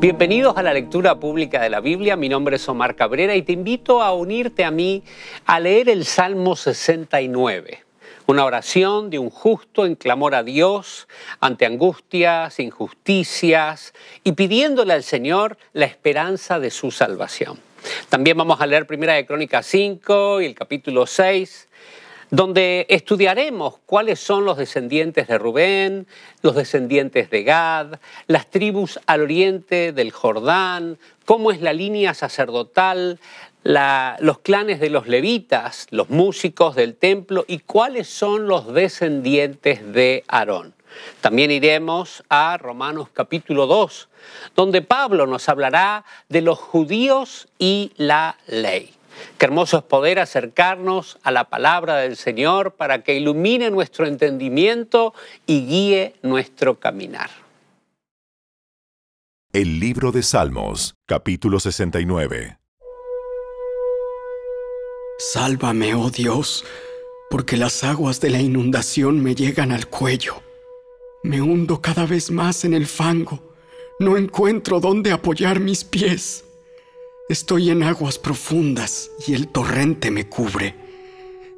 Bienvenidos a la lectura pública de la Biblia. Mi nombre es Omar Cabrera y te invito a unirte a mí a leer el Salmo 69, una oración de un justo en clamor a Dios ante angustias, injusticias y pidiéndole al Señor la esperanza de su salvación. También vamos a leer Primera de Crónicas 5 y el capítulo 6 donde estudiaremos cuáles son los descendientes de Rubén, los descendientes de Gad, las tribus al oriente del Jordán, cómo es la línea sacerdotal, los clanes de los levitas, los músicos del templo y cuáles son los descendientes de Aarón. También iremos a Romanos capítulo 2, donde Pablo nos hablará de los judíos y la ley. Qué hermoso es poder acercarnos a la palabra del Señor para que ilumine nuestro entendimiento y guíe nuestro caminar. El libro de Salmos, capítulo 69. Sálvame, oh Dios, porque las aguas de la inundación me llegan al cuello. Me hundo cada vez más en el fango. No encuentro dónde apoyar mis pies. Estoy en aguas profundas y el torrente me cubre.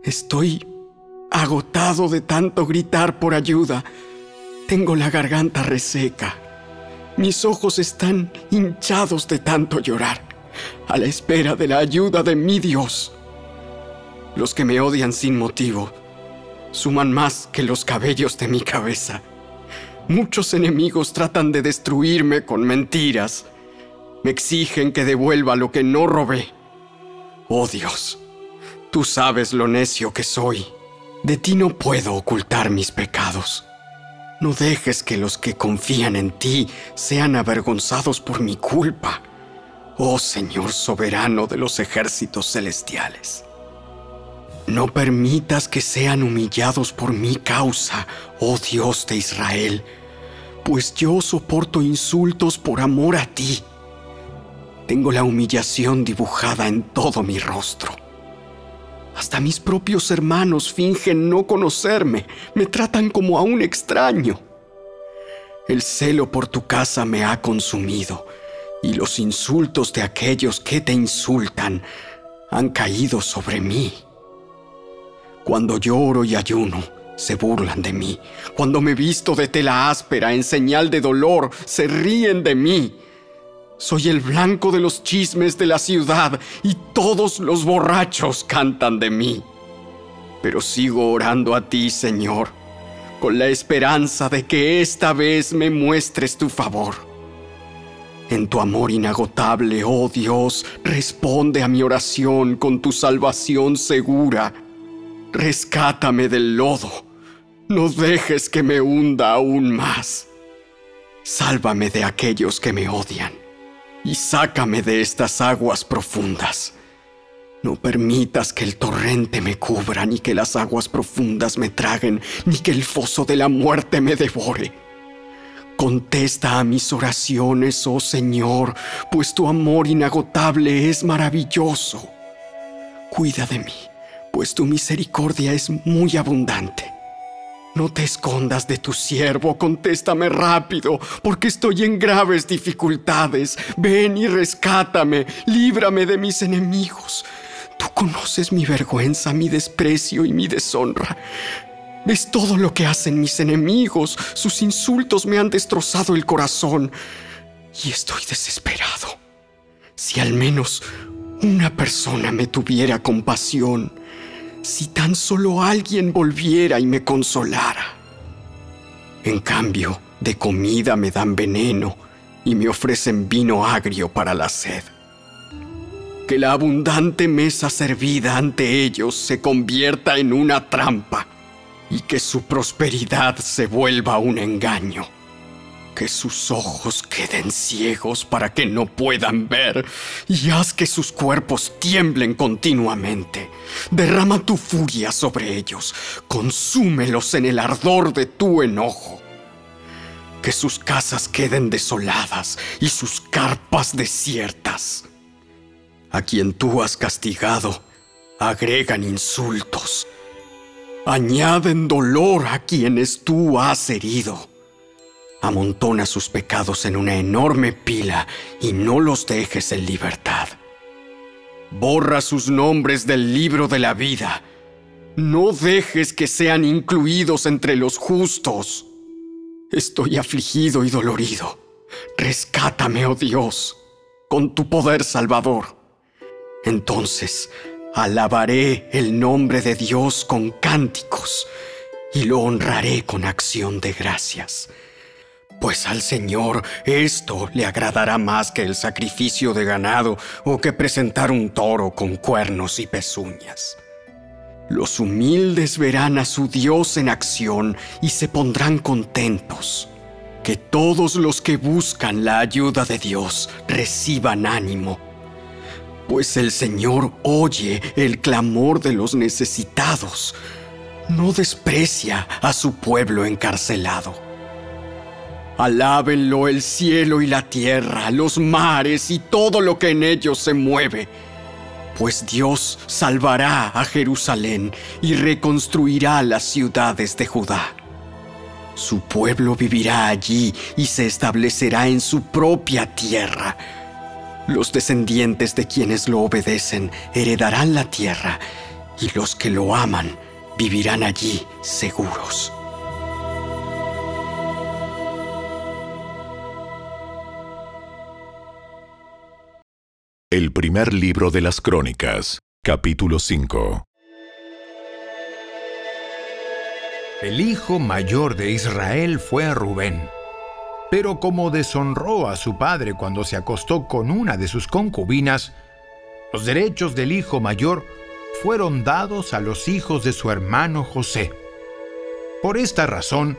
Estoy agotado de tanto gritar por ayuda. Tengo la garganta reseca. Mis ojos están hinchados de tanto llorar, a la espera de la ayuda de mi Dios. Los que me odian sin motivo suman más que los cabellos de mi cabeza. Muchos enemigos tratan de destruirme con mentiras me exigen que devuelva lo que no robé. Oh Dios, tú sabes lo necio que soy. De ti no puedo ocultar mis pecados. No dejes que los que confían en ti sean avergonzados por mi culpa. Oh Señor soberano de los ejércitos celestiales. No permitas que sean humillados por mi causa, oh Dios de Israel, pues yo soporto insultos por amor a ti. Tengo la humillación dibujada en todo mi rostro. Hasta mis propios hermanos fingen no conocerme, me tratan como a un extraño. El celo por tu casa me ha consumido y los insultos de aquellos que te insultan han caído sobre mí. Cuando lloro y ayuno, se burlan de mí. Cuando me visto de tela áspera en señal de dolor, se ríen de mí. Soy el blanco de los chismes de la ciudad y todos los borrachos cantan de mí. Pero sigo orando a ti, Señor, con la esperanza de que esta vez me muestres tu favor. En tu amor inagotable, oh Dios, responde a mi oración con tu salvación segura. Rescátame del lodo. No dejes que me hunda aún más. Sálvame de aquellos que me odian y sácame de estas aguas profundas. No permitas que el torrente me cubra, ni que las aguas profundas me traguen, ni que el foso de la muerte me devore. Contesta a mis oraciones, oh Señor, pues tu amor inagotable es maravilloso. Cuida de mí, pues tu misericordia es muy abundante. No te escondas de tu siervo, contéstame rápido, porque estoy en graves dificultades. Ven y rescátame, líbrame de mis enemigos. Tú conoces mi vergüenza, mi desprecio y mi deshonra. Ves todo lo que hacen mis enemigos. Sus insultos me han destrozado el corazón. Y estoy desesperado. Si al menos una persona me tuviera compasión si tan solo alguien volviera y me consolara. En cambio, de comida me dan veneno y me ofrecen vino agrio para la sed. Que la abundante mesa servida ante ellos se convierta en una trampa y que su prosperidad se vuelva un engaño que sus ojos queden ciegos para que no puedan ver, y haz que sus cuerpos tiemblen continuamente. Derrama tu furia sobre ellos, consúmelos en el ardor de tu enojo. Que sus casas queden desoladas y sus carpas desiertas. A quien tú has castigado, agregan insultos. Añaden dolor a quienes tú has herido Amontona sus pecados en una enorme pila y no los dejes en libertad. Borra sus nombres del libro de la vida. No dejes que sean incluidos entre los justos. Estoy afligido y dolorido. Rescátame, oh Dios, con tu poder salvador. Entonces alabaré el nombre de Dios con cánticos y lo honraré con acción de gracias. Pues al Señor esto le agradará más que el sacrificio de ganado o que presentar un toro con cuernos y pezuñas. Los humildes verán a su Dios en acción y se pondrán contentos. Que todos los que buscan la ayuda de Dios reciban ánimo pues el Señor oye el clamor de los necesitados. No desprecia a su pueblo encarcelado. Alábenlo el cielo y la tierra, los mares y todo lo que en ellos se mueve, pues Dios salvará a Jerusalén y reconstruirá las ciudades de Judá. Su pueblo vivirá allí y se establecerá en su propia tierra los descendientes de quienes lo obedecen heredarán la tierra y los que lo aman vivirán allí seguros. El primer libro de las Crónicas, capítulo 5. El hijo mayor de Israel fue Rubén pero como deshonró a su padre cuando se acostó con una de sus concubinas, los derechos del hijo mayor fueron dados a los hijos de su hermano José. Por esta razón,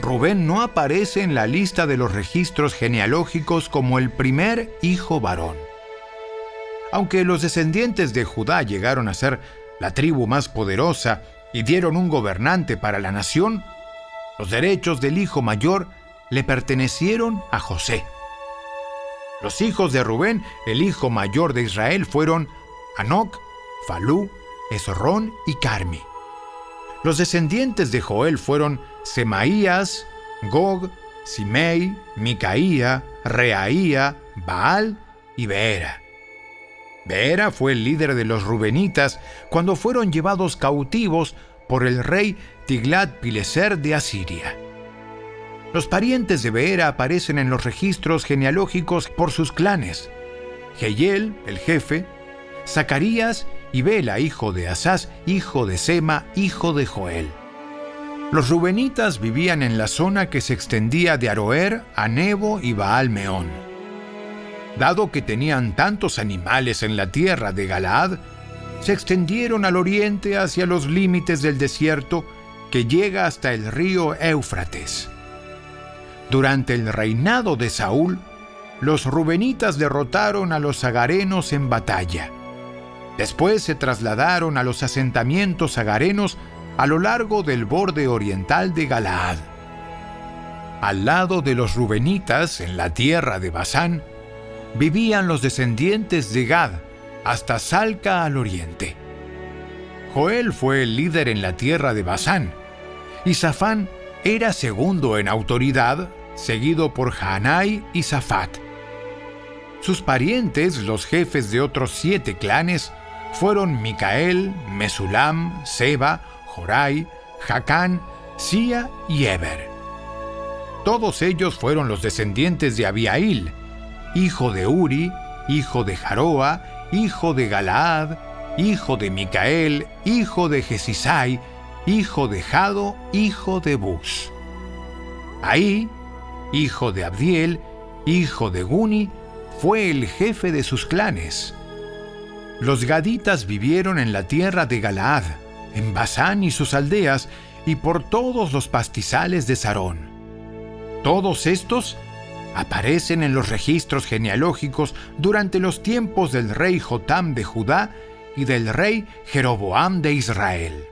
Rubén no aparece en la lista de los registros genealógicos como el primer hijo varón. Aunque los descendientes de Judá llegaron a ser la tribu más poderosa y dieron un gobernante para la nación, los derechos del hijo mayor le pertenecieron a José. Los hijos de Rubén, el hijo mayor de Israel, fueron Anoc, Falú, Esrón y Carmi. Los descendientes de Joel fueron Semaías, Gog, Simei, Micaía, Reaía, Baal y Beera. Beera fue el líder de los rubenitas cuando fueron llevados cautivos por el rey Tiglat-Pileser de Asiria. Los parientes de Beera aparecen en los registros genealógicos por sus clanes. Geyel, el jefe, Zacarías y Bela, hijo de Asás, hijo de Sema, hijo de Joel. Los rubenitas vivían en la zona que se extendía de Aroer a Nebo y Baal Meón. Dado que tenían tantos animales en la tierra de Galaad, se extendieron al oriente hacia los límites del desierto que llega hasta el río Éufrates. Durante el reinado de Saúl, los rubenitas derrotaron a los agarenos en batalla. Después se trasladaron a los asentamientos agarenos a lo largo del borde oriental de Galaad. Al lado de los rubenitas, en la tierra de Basán, vivían los descendientes de Gad, hasta Salca al oriente. Joel fue el líder en la tierra de Basán, y Safán era segundo en autoridad seguido por Hanai y Safat. Sus parientes, los jefes de otros siete clanes, fueron Micael, Mesulam, Seba, Jorai, Jacán, Sia y Eber. Todos ellos fueron los descendientes de Abiail, hijo de Uri, hijo de Jaroa, hijo de Galaad, hijo de Micael, hijo de Jesisai, hijo de Jado, hijo de Bus. Ahí hijo de Abdiel, hijo de Guni, fue el jefe de sus clanes. Los gaditas vivieron en la tierra de Galaad, en Basán y sus aldeas, y por todos los pastizales de Sarón. Todos estos aparecen en los registros genealógicos durante los tiempos del rey Jotam de Judá y del rey Jeroboam de Israel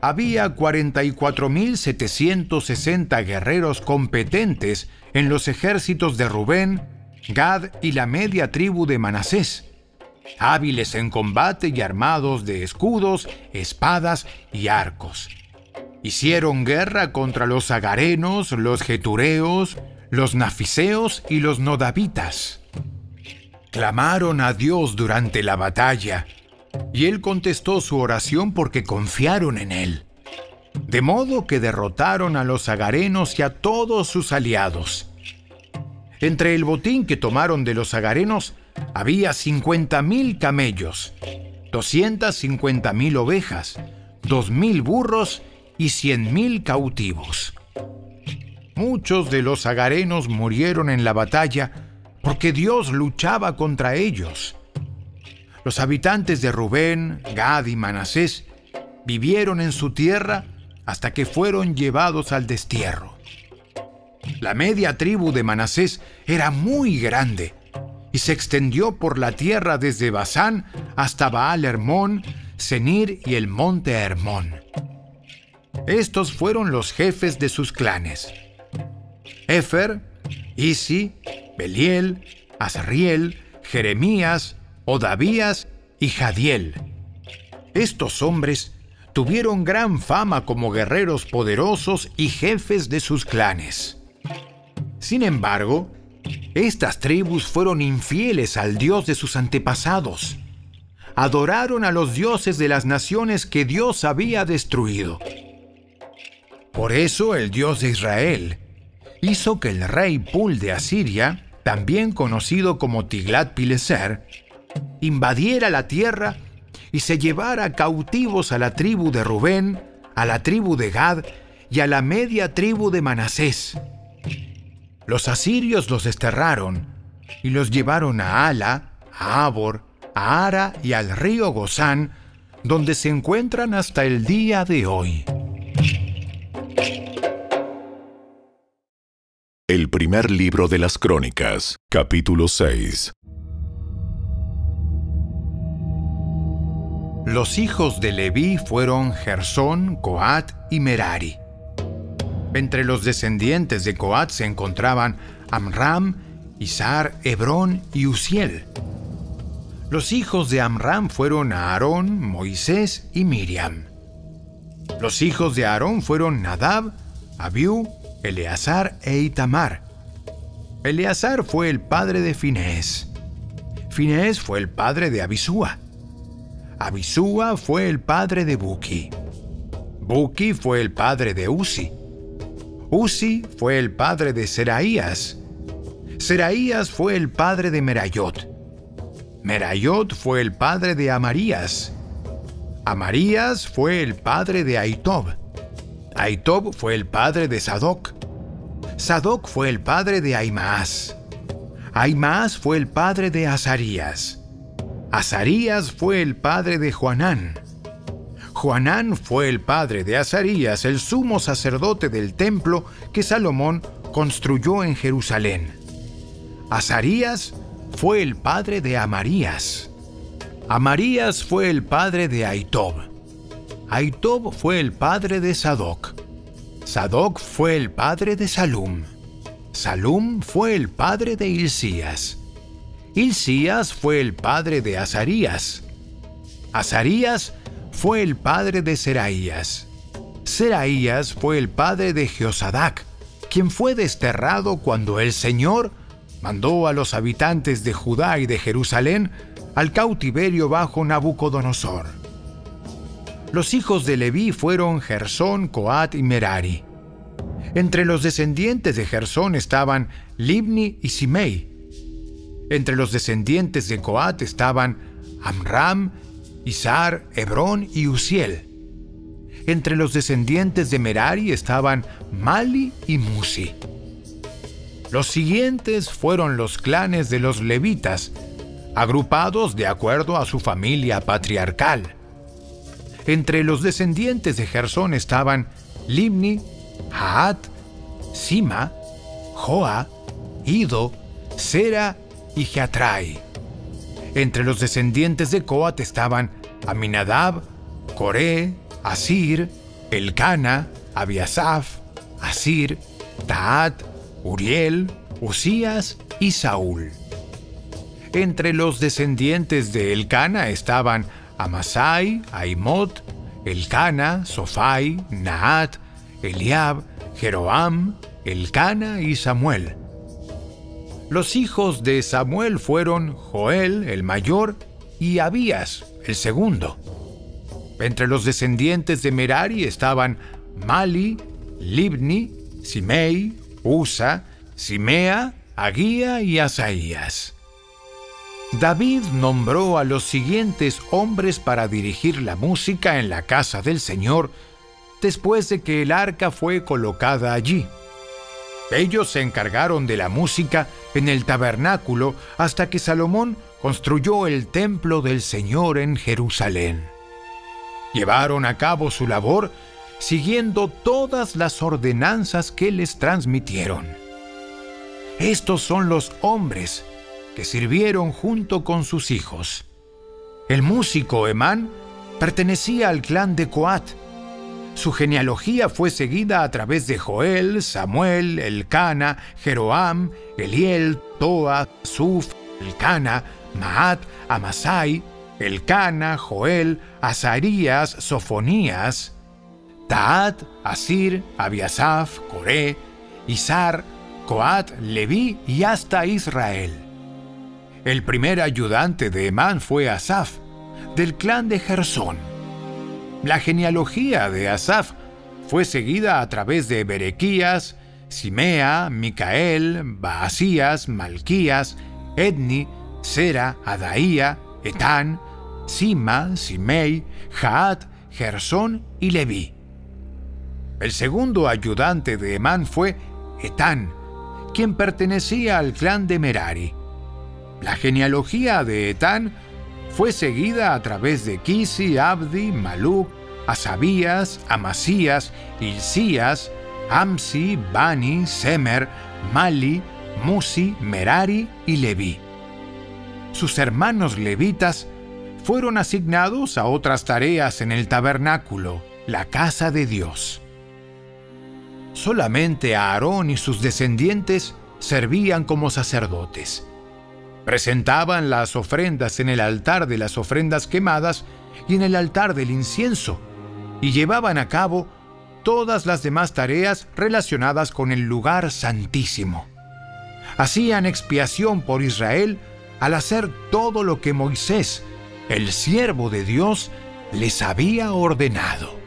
había 44.760 guerreros competentes en los ejércitos de Rubén, Gad y la media tribu de Manasés, hábiles en combate y armados de escudos, espadas y arcos. Hicieron guerra contra los agarenos, los getureos, los nafiseos y los nodavitas. Clamaron a Dios durante la batalla, y él contestó su oración porque confiaron en él. De modo que derrotaron a los agarenos y a todos sus aliados. Entre el botín que tomaron de los agarenos había 50.000 camellos, 250.000 ovejas, 2.000 burros y 100.000 cautivos. Muchos de los agarenos murieron en la batalla porque Dios luchaba contra ellos. Los habitantes de Rubén, Gad y Manasés vivieron en su tierra hasta que fueron llevados al destierro. La media tribu de Manasés era muy grande y se extendió por la tierra desde Basán hasta Baal Hermón, Senir y el monte Hermón. Estos fueron los jefes de sus clanes. Efer, Isi, Beliel, Azriel, Jeremías, Odavías y Jadiel. Estos hombres tuvieron gran fama como guerreros poderosos y jefes de sus clanes. Sin embargo, estas tribus fueron infieles al Dios de sus antepasados. Adoraron a los dioses de las naciones que Dios había destruido. Por eso el Dios de Israel hizo que el rey Pul de Asiria, también conocido como Tiglat-Pileser, invadiera la tierra y se llevara cautivos a la tribu de Rubén, a la tribu de Gad y a la media tribu de Manasés los asirios los desterraron y los llevaron a Ala, a Abor, a Ara y al río Gozán, donde se encuentran hasta el día de hoy. El primer libro de las Crónicas, capítulo 6. Los hijos de Leví fueron Gersón, Coat y Merari. Entre los descendientes de Coat se encontraban Amram, Isar, Hebrón y Uziel. Los hijos de Amram fueron Aarón, Moisés y Miriam. Los hijos de Aarón fueron Nadab, Abiú, Eleazar e Itamar. Eleazar fue el padre de Finés. Finés fue el padre de Abisúa. Abisúa fue el padre de Buki. Buki fue el padre de Uzi. Uzi fue el padre de Seraías. Seraías fue el padre de Merayot. Merayot fue el padre de Amarías. Amarías fue el padre de Aitob. Aitob fue el padre de Sadoc. Sadoc fue el padre de Aimaas. Aimaas fue el padre de Azarías. Azarías fue el padre de Juanán. Juanán fue el padre de Azarías, el sumo sacerdote del templo que Salomón construyó en Jerusalén. Azarías fue el padre de Amarías. Amarías fue el padre de Aitob. Aitob fue el padre de Sadoc. Sadoc fue el padre de Salum. Salum fue el padre de Hilcías. Hilcías fue el padre de Azarías. Azarías fue el padre de Seraías. Seraías fue el padre de Jeosadac, quien fue desterrado cuando el Señor mandó a los habitantes de Judá y de Jerusalén al cautiverio bajo Nabucodonosor. Los hijos de Leví fueron Gersón, Coat y Merari. Entre los descendientes de Gersón estaban Libni y Simei. Entre los descendientes de Coat estaban Amram, Isar, Hebrón y Uziel. Entre los descendientes de Merari estaban Mali y Musi. Los siguientes fueron los clanes de los levitas, agrupados de acuerdo a su familia patriarcal. Entre los descendientes de Gersón estaban Limni, Haat, Sima, Joa, Ido, Sera y Geatrai. Entre los descendientes de Coat estaban Aminadab, Coré, Asir, Elcana, Abiasaf, Asir, Taat, Uriel, Usías y Saúl. Entre los descendientes de Elcana estaban Amasai, Aimot, Elcana, Sofai, Naat, Eliab, Jeroam, Elcana y Samuel. Los hijos de Samuel fueron Joel, el mayor, y Abías, el segundo. Entre los descendientes de Merari estaban Mali, Libni, Simei, Usa, Simea, Aguía y Asaías. David nombró a los siguientes hombres para dirigir la música en la casa del Señor después de que el arca fue colocada allí. Ellos se encargaron de la música en el tabernáculo hasta que Salomón construyó el templo del Señor en Jerusalén. Llevaron a cabo su labor siguiendo todas las ordenanzas que les transmitieron. Estos son los hombres sirvieron junto con sus hijos. El músico Emán pertenecía al clan de Coat. Su genealogía fue seguida a través de Joel, Samuel, Elcana, Jeroam, Eliel, Toa, Suf, Elcana, Maat, Amasai, Elcana, Joel, Azarías, Sofonías, Taat, Asir, Abiasaf, Coré, Izar, Coat, Leví y hasta Israel. El primer ayudante de Emán fue Asaf, del clan de Gersón. La genealogía de Asaf fue seguida a través de Berequías, Simea, Micael, Baasías, Malquías, Edni, Sera, Adaía, Etán, Sima, Simei, Jaat, Gersón y Leví. El segundo ayudante de Emán fue Etán, quien pertenecía al clan de Merari. La genealogía de Etán fue seguida a través de Kisi, Abdi, Maluk, Asabías, Amasías, Ilcías, Amsi, Bani, Semer, Mali, Musi, Merari y Leví. Sus hermanos levitas fueron asignados a otras tareas en el tabernáculo, la casa de Dios. Solamente Aarón y sus descendientes servían como sacerdotes. Presentaban las ofrendas en el altar de las ofrendas quemadas y en el altar del incienso, y llevaban a cabo todas las demás tareas relacionadas con el lugar santísimo. Hacían expiación por Israel al hacer todo lo que Moisés, el siervo de Dios, les había ordenado.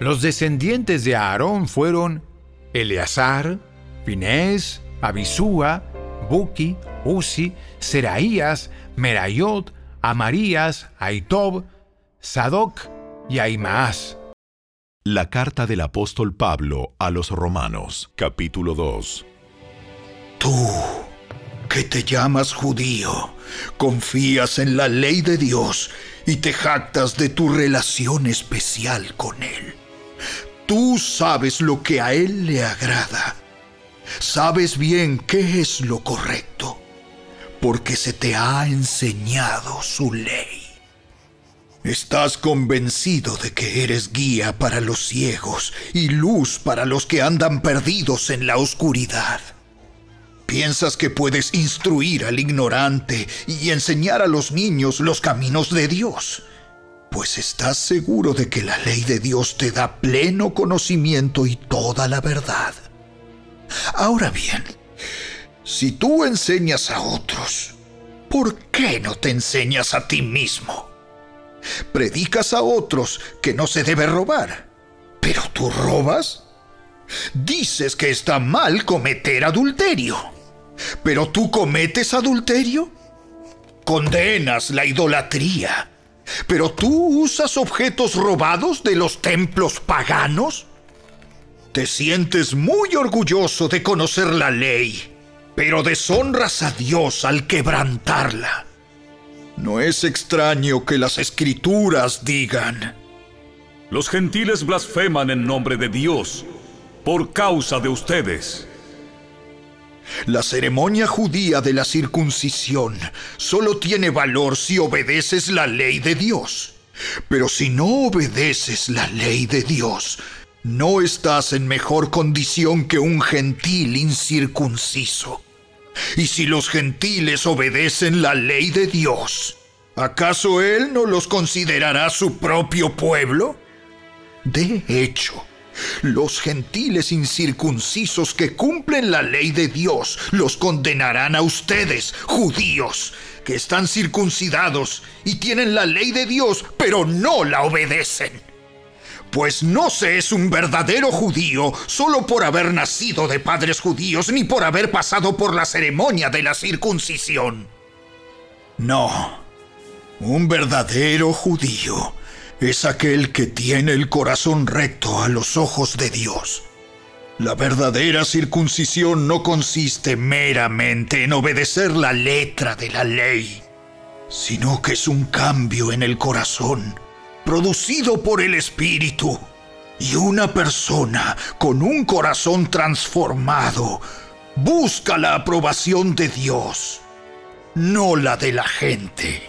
Los descendientes de Aarón fueron Eleazar, Finés, Abisúa, Buki, Uzi, Seraías, Merayot, Amarías, Aitob, Sadoc y Aimaas. La carta del apóstol Pablo a los Romanos, capítulo 2. Tú, que te llamas judío, confías en la ley de Dios y te jactas de tu relación especial con Él. Tú sabes lo que a Él le agrada. Sabes bien qué es lo correcto, porque se te ha enseñado su ley. Estás convencido de que eres guía para los ciegos y luz para los que andan perdidos en la oscuridad. Piensas que puedes instruir al ignorante y enseñar a los niños los caminos de Dios pues estás seguro de que la ley de Dios te da pleno conocimiento y toda la verdad. Ahora bien, si tú enseñas a otros, ¿por qué no te enseñas a ti mismo? Predicas a otros que no se debe robar, pero tú robas. Dices que está mal cometer adulterio, pero tú cometes adulterio. Condenas la idolatría ¿Pero tú usas objetos robados de los templos paganos? Te sientes muy orgulloso de conocer la ley, pero deshonras a Dios al quebrantarla. No es extraño que las escrituras digan, Los gentiles blasfeman en nombre de Dios por causa de ustedes. La ceremonia judía de la circuncisión solo tiene valor si obedeces la ley de Dios. Pero si no obedeces la ley de Dios, no estás en mejor condición que un gentil incircunciso. Y si los gentiles obedecen la ley de Dios, ¿Acaso él no los considerará su propio pueblo? De hecho, los gentiles incircuncisos que cumplen la ley de Dios los condenarán a ustedes, judíos, que están circuncidados y tienen la ley de Dios, pero no la obedecen. Pues no se es un verdadero judío solo por haber nacido de padres judíos ni por haber pasado por la ceremonia de la circuncisión. No, un verdadero judío es aquel que tiene el corazón recto a los ojos de Dios. La verdadera circuncisión no consiste meramente en obedecer la letra de la ley, sino que es un cambio en el corazón, producido por el Espíritu. Y una persona con un corazón transformado busca la aprobación de Dios, no la de la gente.